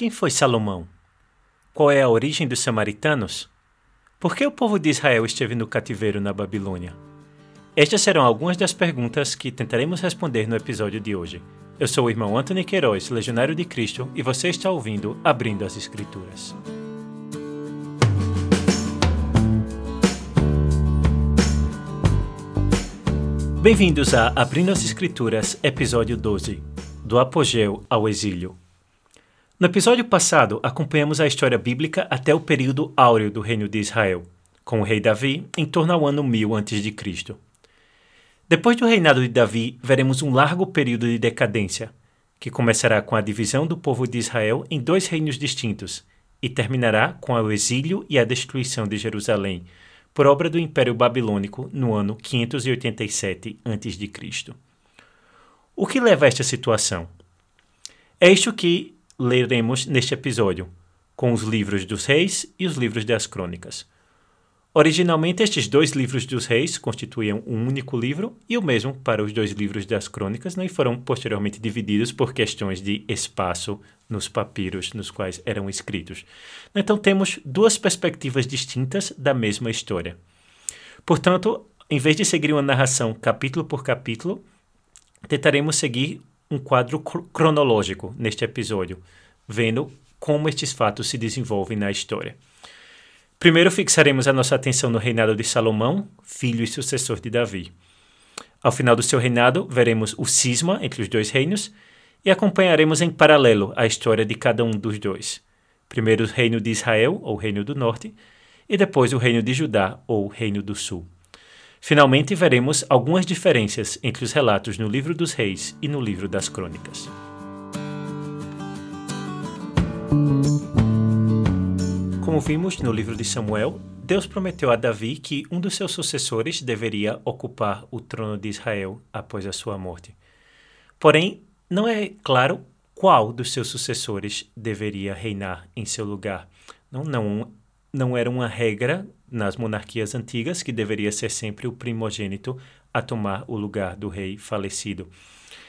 Quem foi Salomão? Qual é a origem dos samaritanos? Por que o povo de Israel esteve no cativeiro na Babilônia? Estas serão algumas das perguntas que tentaremos responder no episódio de hoje. Eu sou o irmão Anthony Queiroz, legionário de Cristo, e você está ouvindo Abrindo as Escrituras. Bem-vindos a Abrindo as Escrituras, episódio 12 Do Apogeu ao Exílio. No episódio passado, acompanhamos a história bíblica até o período áureo do reino de Israel, com o rei Davi em torno ao ano 1000 a.C. Depois do reinado de Davi, veremos um largo período de decadência, que começará com a divisão do povo de Israel em dois reinos distintos e terminará com o exílio e a destruição de Jerusalém, por obra do Império Babilônico no ano 587 a.C. O que leva a esta situação? É isto que leremos neste episódio, com os livros dos reis e os livros das crônicas. Originalmente, estes dois livros dos reis constituíam um único livro, e o mesmo para os dois livros das crônicas, né, e foram posteriormente divididos por questões de espaço nos papiros nos quais eram escritos. Então, temos duas perspectivas distintas da mesma história. Portanto, em vez de seguir uma narração capítulo por capítulo, tentaremos seguir um quadro cronológico neste episódio, vendo como estes fatos se desenvolvem na história. Primeiro fixaremos a nossa atenção no reinado de Salomão, filho e sucessor de Davi. Ao final do seu reinado, veremos o cisma entre os dois reinos e acompanharemos em paralelo a história de cada um dos dois. Primeiro o reino de Israel, ou reino do norte, e depois o reino de Judá, ou reino do sul. Finalmente, veremos algumas diferenças entre os relatos no livro dos reis e no livro das crônicas. Como vimos no livro de Samuel, Deus prometeu a Davi que um dos seus sucessores deveria ocupar o trono de Israel após a sua morte. Porém, não é claro qual dos seus sucessores deveria reinar em seu lugar. Não, não, não era uma regra nas monarquias antigas que deveria ser sempre o primogênito a tomar o lugar do rei falecido.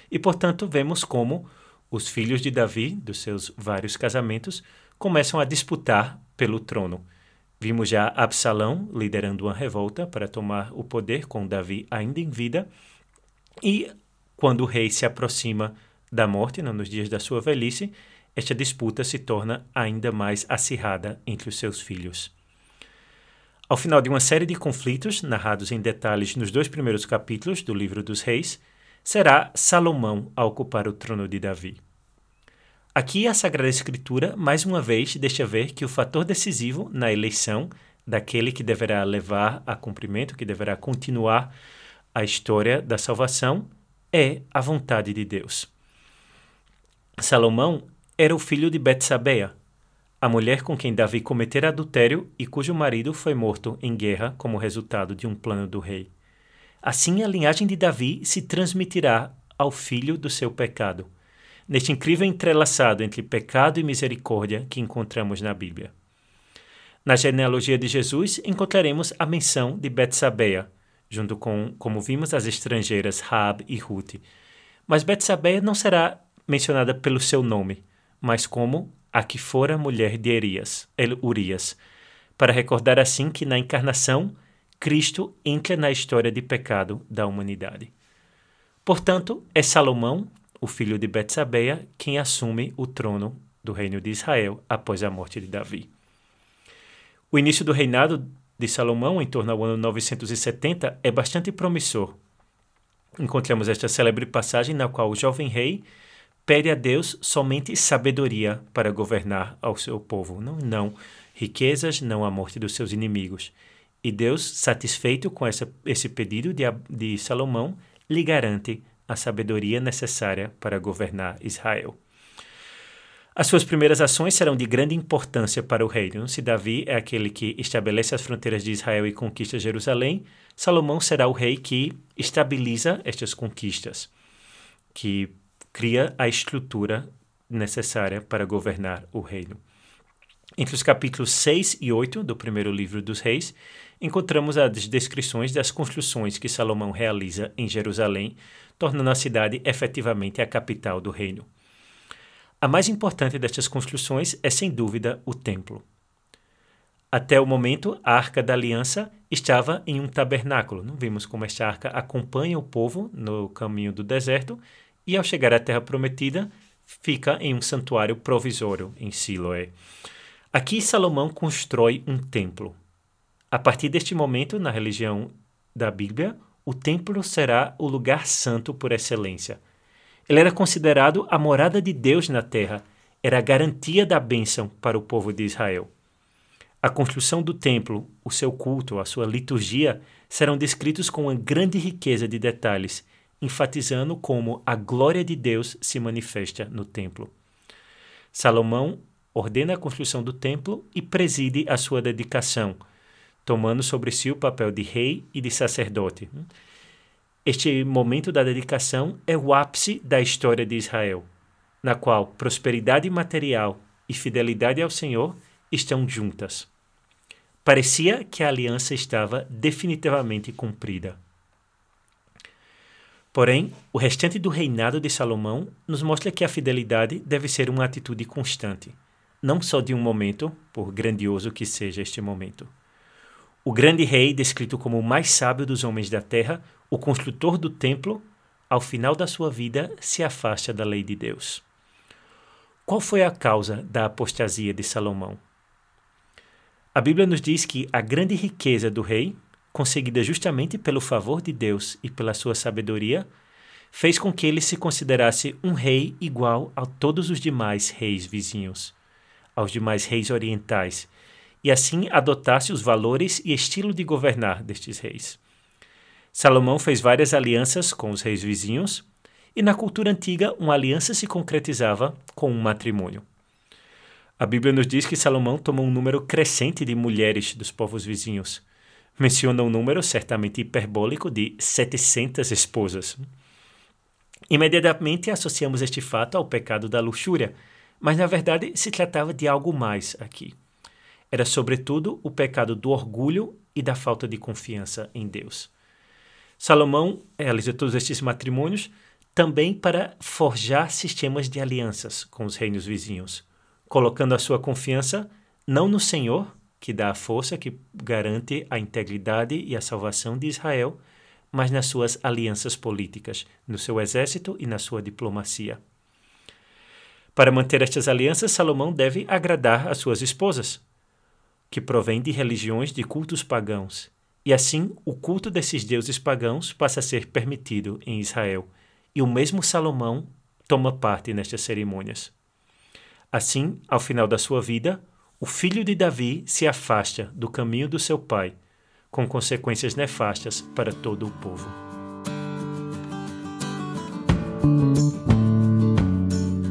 E, portanto, vemos como os filhos de Davi, dos seus vários casamentos, começam a disputar pelo trono. Vimos já Absalão liderando uma revolta para tomar o poder com Davi ainda em vida, e quando o rei se aproxima da morte, não, nos dias da sua velhice, esta disputa se torna ainda mais acirrada entre os seus filhos. Ao final de uma série de conflitos, narrados em detalhes nos dois primeiros capítulos do livro dos Reis, será Salomão a ocupar o trono de Davi. Aqui a Sagrada Escritura, mais uma vez, deixa ver que o fator decisivo na eleição daquele que deverá levar a cumprimento, que deverá continuar a história da salvação, é a vontade de Deus. Salomão era o filho de Betsabeia, a mulher com quem Davi cometera adultério e cujo marido foi morto em guerra como resultado de um plano do rei. Assim, a linhagem de Davi se transmitirá ao filho do seu pecado, neste incrível entrelaçado entre pecado e misericórdia que encontramos na Bíblia. Na genealogia de Jesus, encontraremos a menção de Betsabeia, junto com, como vimos, as estrangeiras Raab e Ruth. Mas Betsabeia não será mencionada pelo seu nome, mas como a que fora mulher de Erias, Urias, para recordar assim que na encarnação Cristo entra na história de pecado da humanidade. Portanto, é Salomão, o filho de Betsabeia, quem assume o trono do reino de Israel após a morte de Davi. O início do reinado de Salomão, em torno ao ano 970, é bastante promissor. Encontramos esta célebre passagem na qual o jovem rei pede a Deus somente sabedoria para governar ao seu povo, não, não riquezas, não a morte dos seus inimigos. E Deus, satisfeito com essa, esse pedido de, de Salomão, lhe garante a sabedoria necessária para governar Israel. As suas primeiras ações serão de grande importância para o reino. Se Davi é aquele que estabelece as fronteiras de Israel e conquista Jerusalém, Salomão será o rei que estabiliza estas conquistas, que cria a estrutura necessária para governar o reino. Entre os capítulos 6 e 8 do primeiro livro dos Reis, encontramos as descrições das construções que Salomão realiza em Jerusalém, tornando a cidade efetivamente a capital do reino. A mais importante destas construções é, sem dúvida, o templo. Até o momento, a Arca da Aliança estava em um tabernáculo. Não vimos como esta arca acompanha o povo no caminho do deserto e, ao chegar à Terra Prometida, fica em um santuário provisório em Siloé. Aqui Salomão constrói um templo. A partir deste momento, na religião da Bíblia, o templo será o lugar santo por excelência. Ele era considerado a morada de Deus na terra, era a garantia da bênção para o povo de Israel. A construção do templo, o seu culto, a sua liturgia serão descritos com uma grande riqueza de detalhes, enfatizando como a glória de Deus se manifesta no templo. Salomão ordena a construção do templo e preside a sua dedicação, tomando sobre si o papel de rei e de sacerdote. Este momento da dedicação é o ápice da história de Israel, na qual prosperidade material e fidelidade ao Senhor estão juntas. Parecia que a aliança estava definitivamente cumprida. Porém, o restante do reinado de Salomão nos mostra que a fidelidade deve ser uma atitude constante, não só de um momento, por grandioso que seja este momento. O grande rei, descrito como o mais sábio dos homens da terra, o construtor do templo, ao final da sua vida se afasta da lei de Deus. Qual foi a causa da apostasia de Salomão? A Bíblia nos diz que a grande riqueza do rei, conseguida justamente pelo favor de Deus e pela sua sabedoria, fez com que ele se considerasse um rei igual a todos os demais reis vizinhos, aos demais reis orientais, e assim adotasse os valores e estilo de governar destes reis. Salomão fez várias alianças com os reis vizinhos, e na cultura antiga uma aliança se concretizava com um matrimônio. A Bíblia nos diz que Salomão tomou um número crescente de mulheres dos povos vizinhos. Menciona um número certamente hiperbólico de 700 esposas. Imediatamente associamos este fato ao pecado da luxúria, mas na verdade se tratava de algo mais aqui. Era sobretudo o pecado do orgulho e da falta de confiança em Deus. Salomão realizou todos estes matrimônios também para forjar sistemas de alianças com os reinos vizinhos colocando a sua confiança não no Senhor, que dá a força que garante a integridade e a salvação de Israel, mas nas suas alianças políticas, no seu exército e na sua diplomacia. Para manter estas alianças, Salomão deve agradar as suas esposas, que provêm de religiões de cultos pagãos, e assim o culto desses deuses pagãos passa a ser permitido em Israel, e o mesmo Salomão toma parte nestas cerimônias. Assim, ao final da sua vida, o filho de Davi se afasta do caminho do seu pai, com consequências nefastas para todo o povo.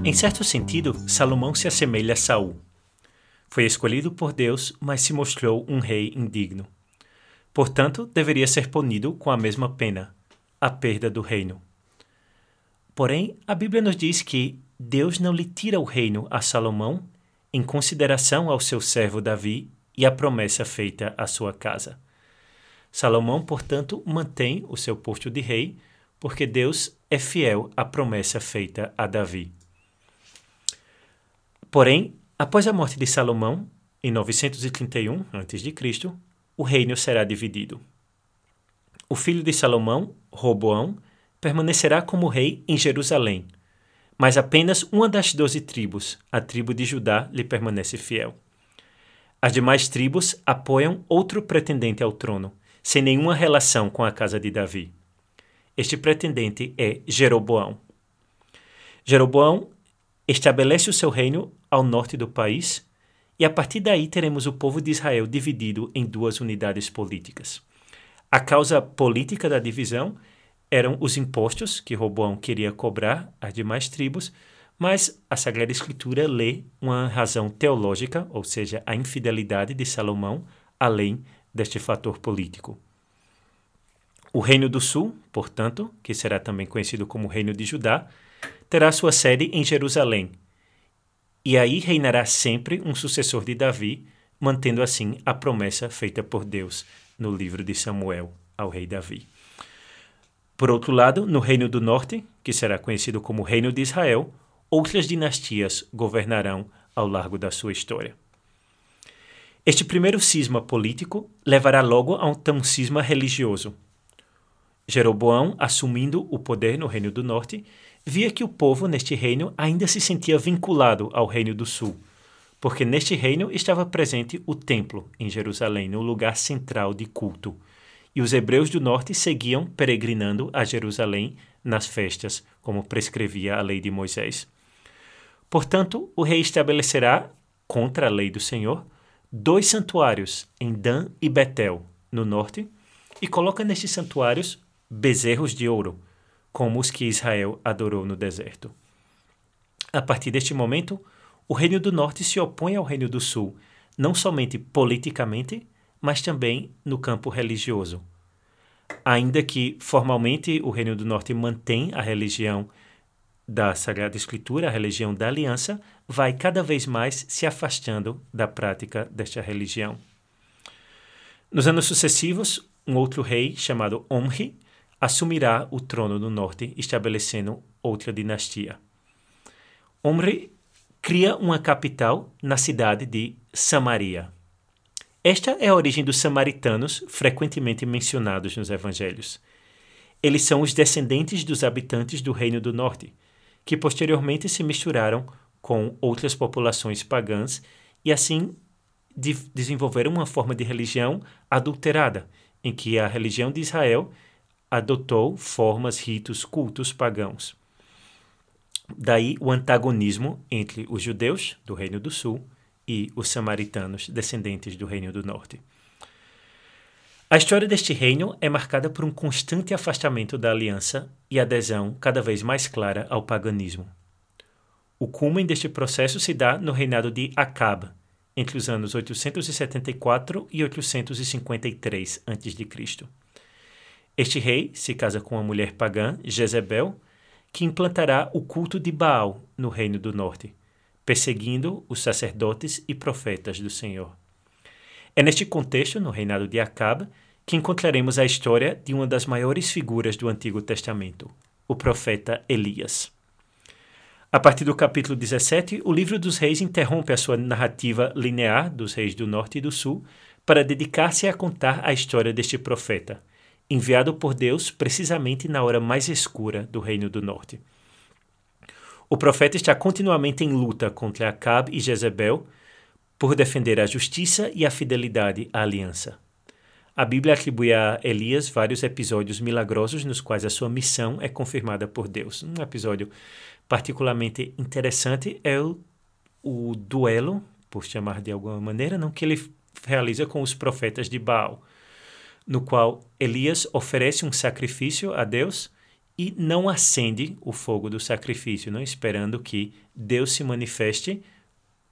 Em certo sentido, Salomão se assemelha a Saul. Foi escolhido por Deus, mas se mostrou um rei indigno. Portanto, deveria ser punido com a mesma pena, a perda do reino. Porém, a Bíblia nos diz que Deus não lhe tira o reino a Salomão em consideração ao seu servo Davi e à promessa feita à sua casa. Salomão, portanto, mantém o seu posto de rei, porque Deus é fiel à promessa feita a Davi. Porém, após a morte de Salomão, em 931 a.C., o reino será dividido. O filho de Salomão, Roboão, permanecerá como rei em Jerusalém mas apenas uma das doze tribos, a tribo de Judá, lhe permanece fiel. As demais tribos apoiam outro pretendente ao trono, sem nenhuma relação com a casa de Davi. Este pretendente é Jeroboão. Jeroboão estabelece o seu reino ao norte do país, e a partir daí teremos o povo de Israel dividido em duas unidades políticas. A causa política da divisão eram os impostos que Roboão queria cobrar às demais tribos, mas a Sagrada Escritura lê uma razão teológica, ou seja, a infidelidade de Salomão, além deste fator político. O Reino do Sul, portanto, que será também conhecido como Reino de Judá, terá sua sede em Jerusalém. E aí reinará sempre um sucessor de Davi, mantendo assim a promessa feita por Deus no livro de Samuel ao rei Davi. Por outro lado, no Reino do Norte, que será conhecido como Reino de Israel, outras dinastias governarão ao largo da sua história. Este primeiro cisma político levará logo a um cisma religioso. Jeroboão, assumindo o poder no Reino do Norte, via que o povo neste reino ainda se sentia vinculado ao Reino do Sul, porque neste reino estava presente o templo em Jerusalém, no lugar central de culto, e os hebreus do norte seguiam peregrinando a Jerusalém nas festas, como prescrevia a lei de Moisés. Portanto, o rei estabelecerá, contra a lei do Senhor, dois santuários em Dan e Betel, no norte, e coloca nestes santuários bezerros de ouro, como os que Israel adorou no deserto. A partir deste momento, o Reino do Norte se opõe ao Reino do Sul, não somente politicamente, mas também no campo religioso. Ainda que formalmente o Reino do Norte mantém a religião da Sagrada Escritura, a religião da aliança, vai cada vez mais se afastando da prática desta religião. Nos anos sucessivos, um outro rei chamado Omri assumirá o trono no norte, estabelecendo outra dinastia. Omri cria uma capital na cidade de Samaria. Esta é a origem dos samaritanos, frequentemente mencionados nos evangelhos. Eles são os descendentes dos habitantes do Reino do Norte, que posteriormente se misturaram com outras populações pagãs e assim de desenvolveram uma forma de religião adulterada, em que a religião de Israel adotou formas, ritos, cultos pagãos. Daí o antagonismo entre os judeus do Reino do Sul e os samaritanos, descendentes do Reino do Norte. A história deste reino é marcada por um constante afastamento da aliança e adesão cada vez mais clara ao paganismo. O cume deste processo se dá no reinado de Acab, entre os anos 874 e 853 a.C. Este rei se casa com uma mulher pagã, Jezebel, que implantará o culto de Baal no reino do norte, perseguindo os sacerdotes e profetas do Senhor. É neste contexto, no reinado de Acabe, que encontraremos a história de uma das maiores figuras do Antigo Testamento, o profeta Elias. A partir do capítulo 17, o livro dos reis interrompe a sua narrativa linear dos reis do norte e do sul para dedicar-se a contar a história deste profeta, enviado por Deus precisamente na hora mais escura do reino do norte. O profeta está continuamente em luta contra Acabe e Jezebel, por defender a justiça e a fidelidade à aliança. A Bíblia atribui a Elias vários episódios milagrosos nos quais a sua missão é confirmada por Deus. Um episódio particularmente interessante é o, o duelo, por chamar de alguma maneira, não que ele realiza com os profetas de Baal, no qual Elias oferece um sacrifício a Deus e não acende o fogo do sacrifício, não esperando que Deus se manifeste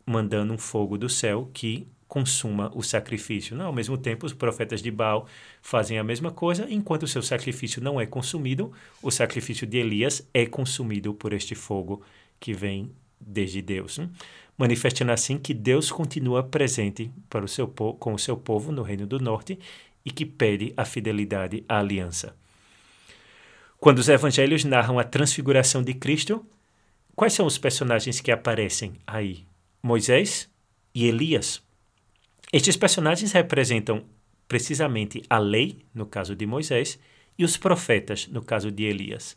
mandando um fogo do céu que consuma o sacrifício. Não, ao mesmo tempo, os profetas de Baal fazem a mesma coisa, enquanto o seu sacrifício não é consumido, o sacrifício de Elias é consumido por este fogo que vem desde Deus. Né? Manifestando assim que Deus continua presente para o seu com o seu povo no Reino do Norte e que pede a fidelidade à aliança. Quando os evangelhos narram a transfiguração de Cristo, quais são os personagens que aparecem aí? Moisés e Elias. Estes personagens representam precisamente a lei, no caso de Moisés, e os profetas, no caso de Elias.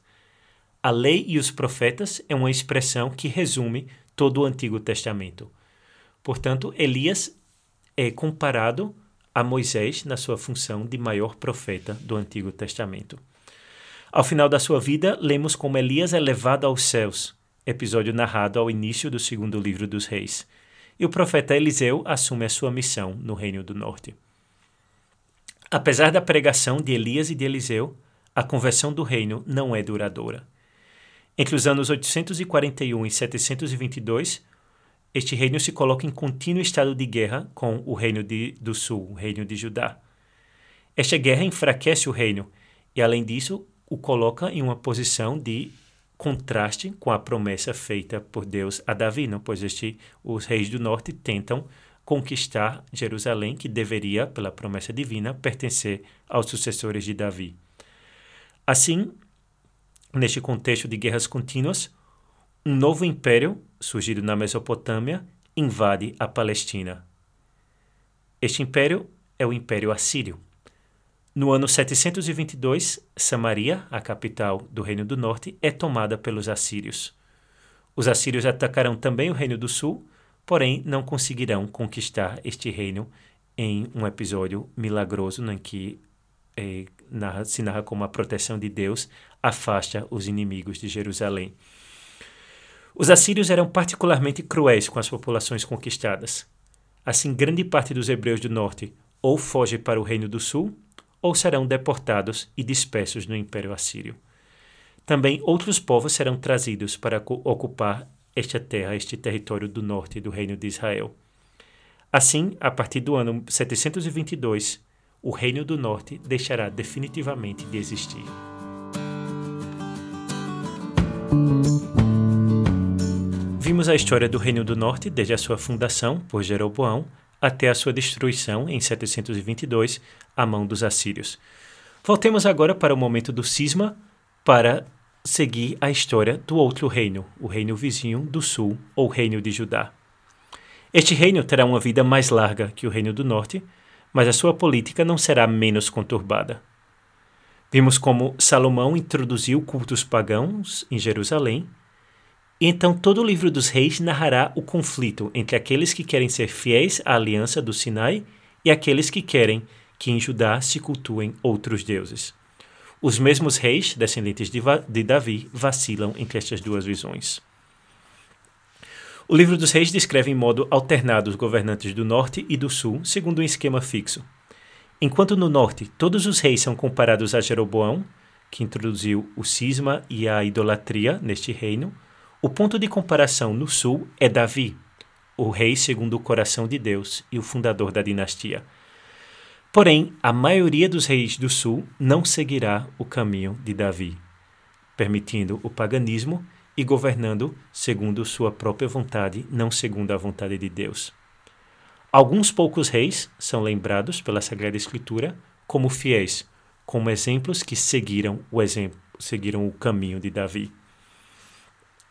A lei e os profetas é uma expressão que resume todo o Antigo Testamento. Portanto, Elias é comparado a Moisés na sua função de maior profeta do Antigo Testamento. Ao final da sua vida, lemos como Elias é levado aos céus episódio narrado ao início do segundo livro dos Reis, e o profeta Eliseu assume a sua missão no Reino do Norte. Apesar da pregação de Elias e de Eliseu, a conversão do reino não é duradoura. Entre os anos 841 e 722, este reino se coloca em contínuo estado de guerra com o reino de, do sul, o reino de Judá. Esta guerra enfraquece o reino e, além disso, o coloca em uma posição de contraste com a promessa feita por Deus a Davi, não? pois este, os reis do norte tentam conquistar Jerusalém, que deveria, pela promessa divina, pertencer aos sucessores de Davi. Assim, neste contexto de guerras contínuas, um novo império, surgido na Mesopotâmia, invade a Palestina. Este império é o Império Assírio. No ano 722, Samaria, a capital do Reino do Norte, é tomada pelos assírios. Os assírios atacarão também o Reino do Sul, porém não conseguirão conquistar este reino em um episódio milagroso em que eh, narra, se narra como a proteção de Deus afasta os inimigos de Jerusalém. Os assírios eram particularmente cruéis com as populações conquistadas. Assim, grande parte dos hebreus do norte ou foge para o Reino do Sul, ou serão deportados e dispersos no Império Assírio. Também outros povos serão trazidos para ocupar esta terra, este território do norte do Reino de Israel. Assim, a partir do ano 722, o Reino do Norte deixará definitivamente de existir. Vimos a história do Reino do Norte desde a sua fundação por Jeroboão até a sua destruição em 722 à mão dos assírios. Voltemos agora para o momento do cisma para seguir a história do outro reino, o reino vizinho do sul ou reino de Judá. Este reino terá uma vida mais larga que o reino do norte, mas a sua política não será menos conturbada. Vimos como Salomão introduziu cultos pagãos em Jerusalém então todo o livro dos reis narrará o conflito entre aqueles que querem ser fiéis à aliança do Sinai e aqueles que querem que em Judá se cultuem outros deuses. Os mesmos reis, descendentes de, de Davi, vacilam entre estas duas visões. O livro dos reis descreve em modo alternado os governantes do norte e do sul, segundo um esquema fixo. Enquanto no norte todos os reis são comparados a Jeroboão, que introduziu o cisma e a idolatria neste reino, o ponto de comparação no sul é Davi, o rei segundo o coração de Deus e o fundador da dinastia. Porém, a maioria dos reis do sul não seguirá o caminho de Davi, permitindo o paganismo e governando segundo sua própria vontade, não segundo a vontade de Deus. Alguns poucos reis são lembrados pela Sagrada Escritura como fiéis, como exemplos que seguiram o exemplo, seguiram o caminho de Davi.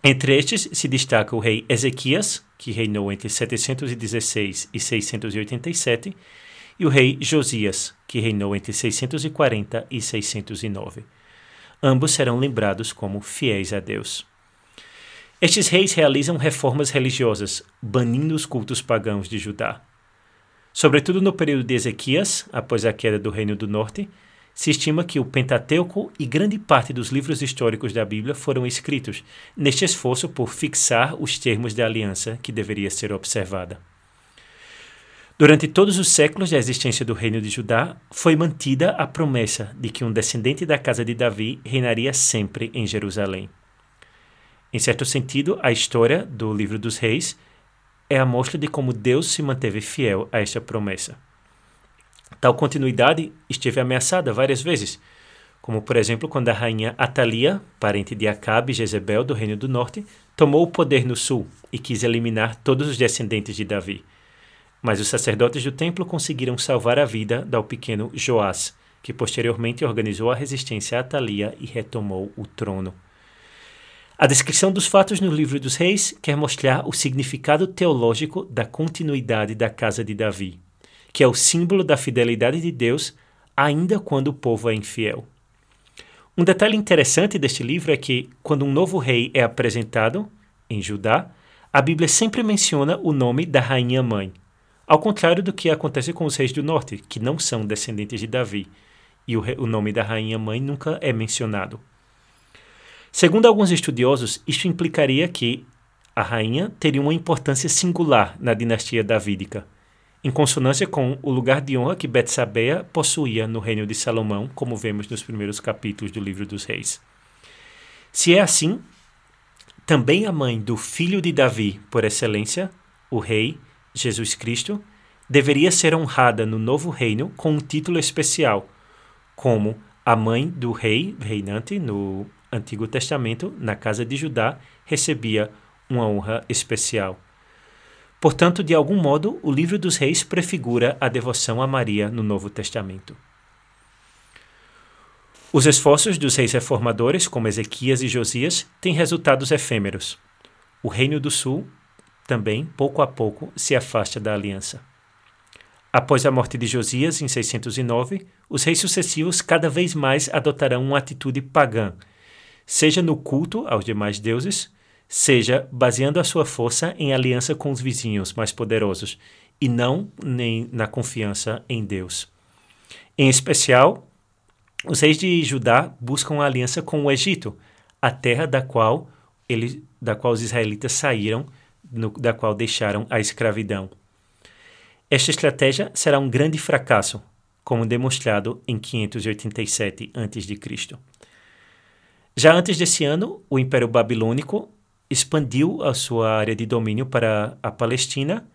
Entre estes se destaca o rei Ezequias, que reinou entre 716 e 687, e o rei Josias, que reinou entre 640 e 609. Ambos serão lembrados como fiéis a Deus. Estes reis realizam reformas religiosas, banindo os cultos pagãos de Judá. Sobretudo no período de Ezequias, após a queda do Reino do Norte, se estima que o Pentateuco e grande parte dos livros históricos da Bíblia foram escritos neste esforço por fixar os termos da aliança que deveria ser observada. Durante todos os séculos da existência do Reino de Judá, foi mantida a promessa de que um descendente da casa de Davi reinaria sempre em Jerusalém. Em certo sentido, a história do Livro dos Reis é a mostra de como Deus se manteve fiel a esta promessa. Tal continuidade esteve ameaçada várias vezes, como por exemplo quando a rainha Atalia, parente de Acabe e Jezebel do Reino do Norte, tomou o poder no sul e quis eliminar todos os descendentes de Davi. Mas os sacerdotes do templo conseguiram salvar a vida do pequeno Joás, que posteriormente organizou a resistência a Atalia e retomou o trono. A descrição dos fatos no livro dos reis quer mostrar o significado teológico da continuidade da casa de Davi, que é o símbolo da fidelidade de Deus, ainda quando o povo é infiel. Um detalhe interessante deste livro é que, quando um novo rei é apresentado, em Judá, a Bíblia sempre menciona o nome da rainha mãe, ao contrário do que acontece com os reis do norte, que não são descendentes de Davi, e o, o nome da rainha mãe nunca é mencionado. Segundo alguns estudiosos, isto implicaria que a rainha teria uma importância singular na dinastia davídica em consonância com o lugar de honra que Betsabeia possuía no reino de Salomão, como vemos nos primeiros capítulos do livro dos reis. Se é assim, também a mãe do filho de Davi, por excelência, o rei Jesus Cristo, deveria ser honrada no novo reino com um título especial, como a mãe do rei reinante no Antigo Testamento, na casa de Judá, recebia uma honra especial. Portanto, de algum modo, o livro dos reis prefigura a devoção a Maria no Novo Testamento. Os esforços dos reis reformadores, como Ezequias e Josias, têm resultados efêmeros. o Reino do Sul também, pouco a pouco, se afasta da aliança. Após a morte de Josias, em 609, os reis sucessivos cada vez mais adotarão uma atitude pagã, seja no culto aos demais deuses, seja baseando a sua força em aliança com os vizinhos mais poderosos e não nem na confiança em Deus. Em especial, os reis de Judá buscam aliança com o Egito, a terra da qual ele, da qual os israelitas saíram, no, da qual deixaram a escravidão. Esta estratégia será um grande fracasso, como demonstrado em 587 a.C. Já antes desse ano, o Império Babilônico expandiu a sua área de domínio para a Palestina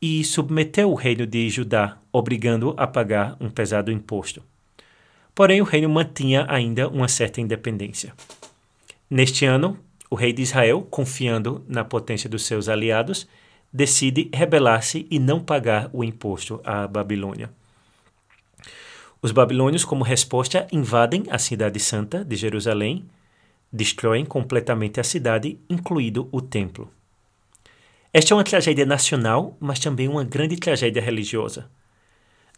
e submeteu o reino de Judá, obrigando a pagar um pesado imposto. Porém, o reino mantinha ainda uma certa independência. Neste ano, o rei de Israel, confiando na potência dos seus aliados, decide rebelar-se e não pagar o imposto à Babilônia. Os babilônios, como resposta, invadem a cidade santa de Jerusalém, destroem completamente a cidade, incluído o templo. Esta é uma tragédia nacional, mas também uma grande tragédia religiosa.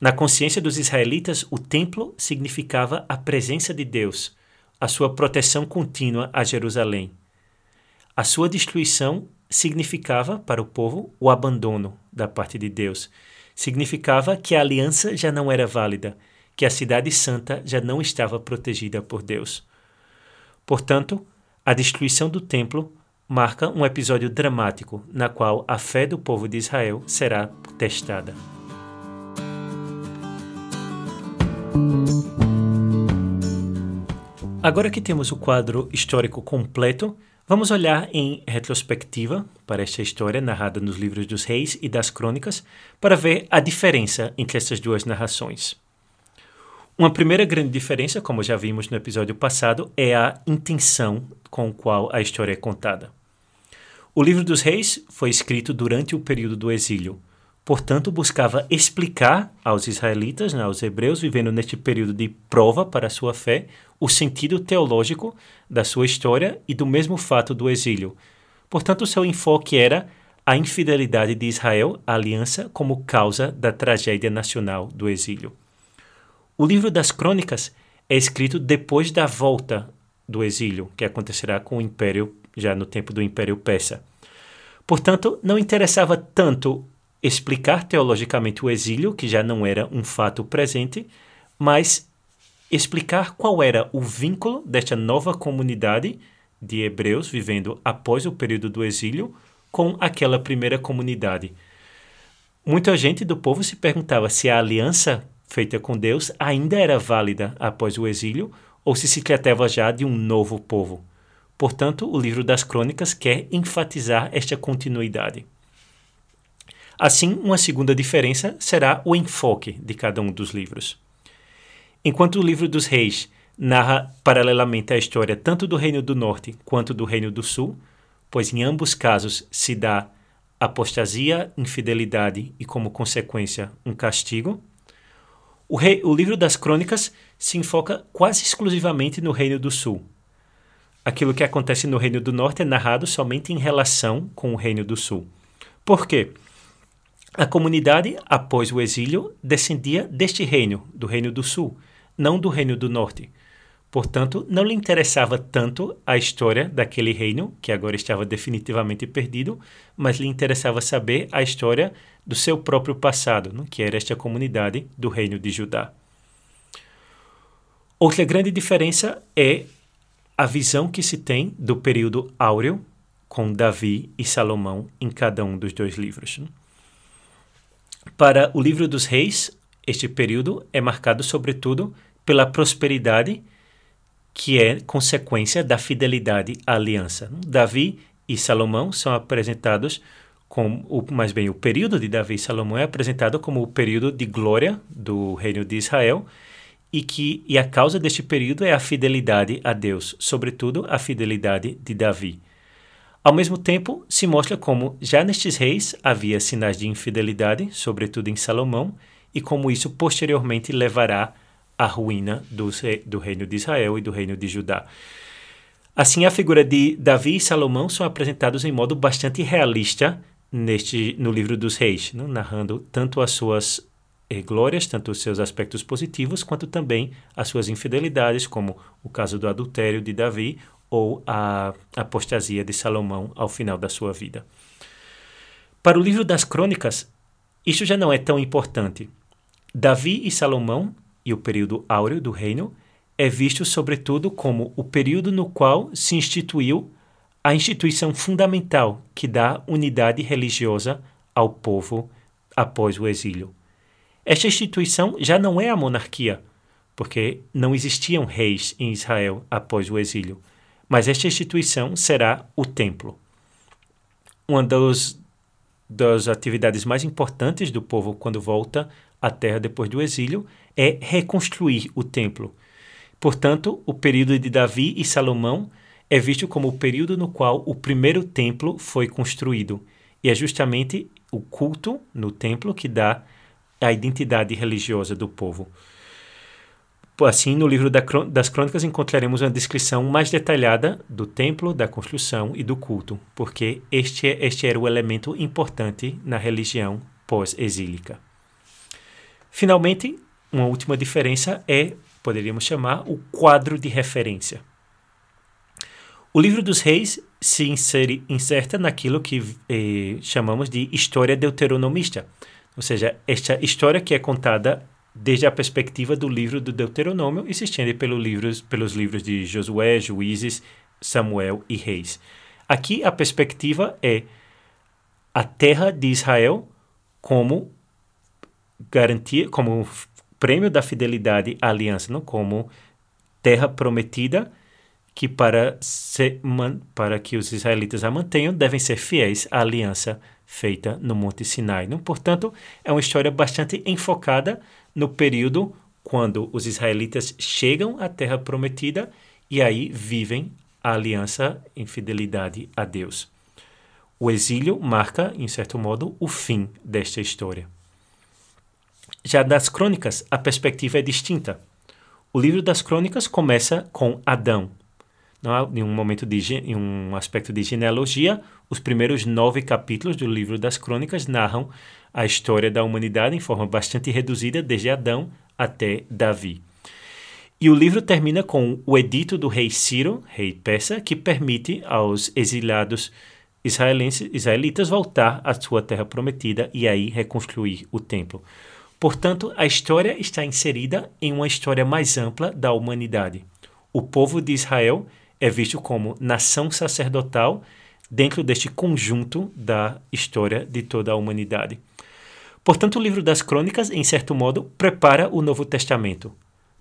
Na consciência dos israelitas, o templo significava a presença de Deus, a sua proteção contínua a Jerusalém. A sua destruição significava para o povo o abandono da parte de Deus. Significava que a aliança já não era válida, que a cidade santa já não estava protegida por Deus. Portanto, a destruição do templo marca um episódio dramático na qual a fé do povo de Israel será testada. Agora que temos o quadro histórico completo, Vamos olhar em retrospectiva para esta história narrada nos livros dos reis e das crônicas para ver a diferença entre essas duas narrações. Uma primeira grande diferença, como já vimos no episódio passado, é a intenção com qual a história é contada. O livro dos reis foi escrito durante o período do exílio, portanto, buscava explicar aos israelitas, né, aos hebreus vivendo neste período de prova para a sua fé, o sentido teológico da sua história e do mesmo fato do exílio. Portanto, seu enfoque era a infidelidade de Israel à aliança como causa da tragédia nacional do exílio. O livro das Crônicas é escrito depois da volta do exílio, que acontecerá com o Império, já no tempo do Império Persa. Portanto, não interessava tanto explicar teologicamente o exílio, que já não era um fato presente, mas explicar qual era o vínculo desta nova comunidade de hebreus vivendo após o período do exílio com aquela primeira comunidade. Muita gente do povo se perguntava se a aliança feita com Deus ainda era válida após o exílio ou se se tratava já de um novo povo. Portanto, o livro das Crônicas quer enfatizar esta continuidade. Assim, uma segunda diferença será o enfoque de cada um dos livros. Enquanto o livro dos reis narra paralelamente a história tanto do Reino do Norte quanto do Reino do Sul, pois em ambos casos se dá apostasia, infidelidade e, como consequência, um castigo, o, rei, o livro das crônicas se enfoca quase exclusivamente no Reino do Sul. Aquilo que acontece no Reino do Norte é narrado somente em relação com o Reino do Sul. Por quê? A comunidade, após o exílio, descendia deste reino, do Reino do Sul, não do Reino do Norte. Portanto, não lhe interessava tanto a história daquele reino, que agora estava definitivamente perdido, mas lhe interessava saber a história do seu próprio passado, que era esta comunidade do Reino de Judá. Outra grande diferença é a visão que se tem do período áureo com Davi e Salomão em cada um dos dois livros. Para o livro dos reis, este período é marcado sobretudo pela prosperidade que é consequência da fidelidade à aliança. Davi e Salomão são apresentados como, mais bem, o período de Davi e Salomão é apresentado como o período de glória do reino de Israel e que e a causa deste período é a fidelidade a Deus, sobretudo a fidelidade de Davi. Ao mesmo tempo, se mostra como já nestes reis havia sinais de infidelidade, sobretudo em Salomão, e como isso posteriormente levará à ruína do, do reino de Israel e do reino de Judá. Assim, a figura de Davi e Salomão são apresentados em modo bastante realista neste no livro dos reis, né? narrando tanto as suas eh, glórias, tanto os seus aspectos positivos, quanto também as suas infidelidades, como o caso do adultério de Davi ou a apostasia de Salomão ao final da sua vida. Para o livro das crônicas, isto já não é tão importante. Davi e Salomão, e o período áureo do reino, é visto sobretudo como o período no qual se instituiu a instituição fundamental que dá unidade religiosa ao povo após o exílio. Esta instituição já não é a monarquia, porque não existiam reis em Israel após o exílio, mas esta instituição será o templo. Uma dos, das atividades mais importantes do povo quando volta à terra depois do exílio é reconstruir o templo. Portanto, o período de Davi e Salomão é visto como o período no qual o primeiro templo foi construído. E é justamente o culto no templo que dá a identidade religiosa do povo. Assim, no livro das Crônicas encontraremos uma descrição mais detalhada do templo, da construção e do culto, porque este, este era o elemento importante na religião pós-exílica. Finalmente, uma última diferença é, poderíamos chamar, o quadro de referência. O livro dos reis se insere, inserta naquilo que eh, chamamos de história deuteronomista, ou seja, esta história que é contada desde a perspectiva do livro do Deuteronômio e se estende pelo livros, pelos livros de Josué, Juízes, Samuel e Reis. Aqui a perspectiva é a terra de Israel como garantia, como prêmio da fidelidade à aliança, não como terra prometida que para, ser, para que os israelitas a mantenham devem ser fiéis à aliança feita no Monte Sinai. Não? Portanto, é uma história bastante enfocada no período quando os israelitas chegam à Terra Prometida e aí vivem a aliança em fidelidade a Deus. O exílio marca, em certo modo, o fim desta história. Já das crônicas, a perspectiva é distinta. O livro das crônicas começa com Adão, em um momento de em um aspecto de genealogia, os primeiros nove capítulos do livro das Crônicas narram a história da humanidade em forma bastante reduzida, desde Adão até Davi. E o livro termina com o edito do rei Ciro, rei persa, que permite aos exiliados israelitas voltar à sua terra prometida e aí reconstruir o templo. Portanto, a história está inserida em uma história mais ampla da humanidade. O povo de Israel é visto como nação sacerdotal dentro deste conjunto da história de toda a humanidade. Portanto, o livro das Crônicas, em certo modo, prepara o Novo Testamento,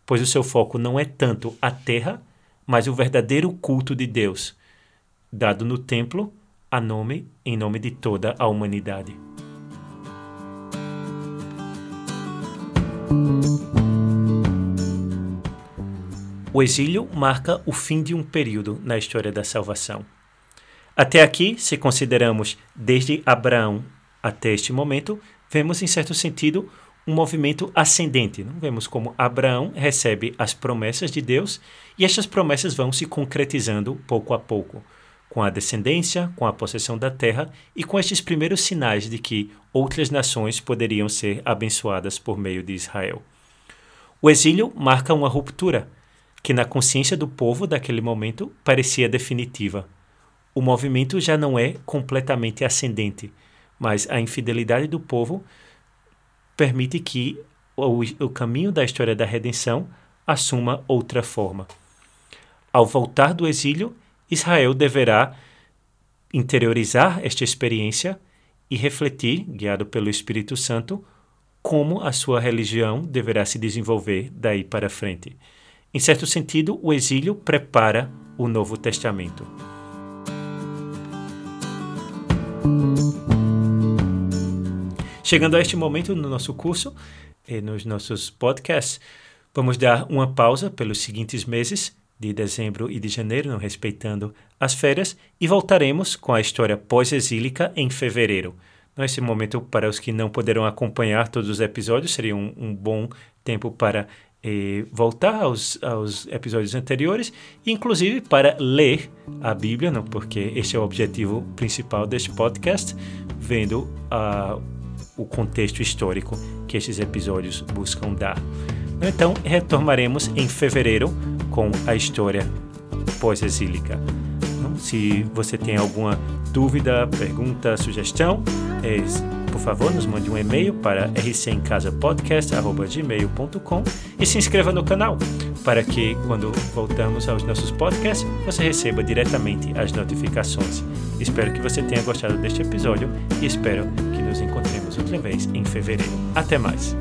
pois o seu foco não é tanto a terra, mas o verdadeiro culto de Deus, dado no templo a nome em nome de toda a humanidade. O exílio marca o fim de um período na história da salvação. Até aqui, se consideramos desde Abraão até este momento, vemos em certo sentido um movimento ascendente. Não? Vemos como Abraão recebe as promessas de Deus e estas promessas vão se concretizando pouco a pouco, com a descendência, com a possessão da terra e com estes primeiros sinais de que outras nações poderiam ser abençoadas por meio de Israel. O exílio marca uma ruptura que na consciência do povo daquele momento parecia definitiva. O movimento já não é completamente ascendente, mas a infidelidade do povo permite que o, o caminho da história da redenção assuma outra forma. Ao voltar do exílio, Israel deverá interiorizar esta experiência e refletir, guiado pelo Espírito Santo, como a sua religião deverá se desenvolver daí para frente. Em certo sentido, o exílio prepara o Novo Testamento. Chegando a este momento no nosso curso e nos nossos podcasts, vamos dar uma pausa pelos seguintes meses, de dezembro e de janeiro, não respeitando as férias, e voltaremos com a história pós-exílica em fevereiro. Nesse momento, para os que não poderão acompanhar todos os episódios, seria um, um bom tempo para eh, voltar aos, aos episódios anteriores, inclusive para ler a Bíblia, não? porque este é o objetivo principal deste podcast, vendo o contexto histórico que estes episódios buscam dar. Então, retomaremos em fevereiro com a história pós-exílica. Se você tem alguma dúvida, pergunta, sugestão, é, por favor, nos mande um e-mail para rcemcasapodcast.gmail.com e se inscreva no canal para que, quando voltamos aos nossos podcasts, você receba diretamente as notificações. Espero que você tenha gostado deste episódio e espero que nos encontremos outra vez em fevereiro. Até mais!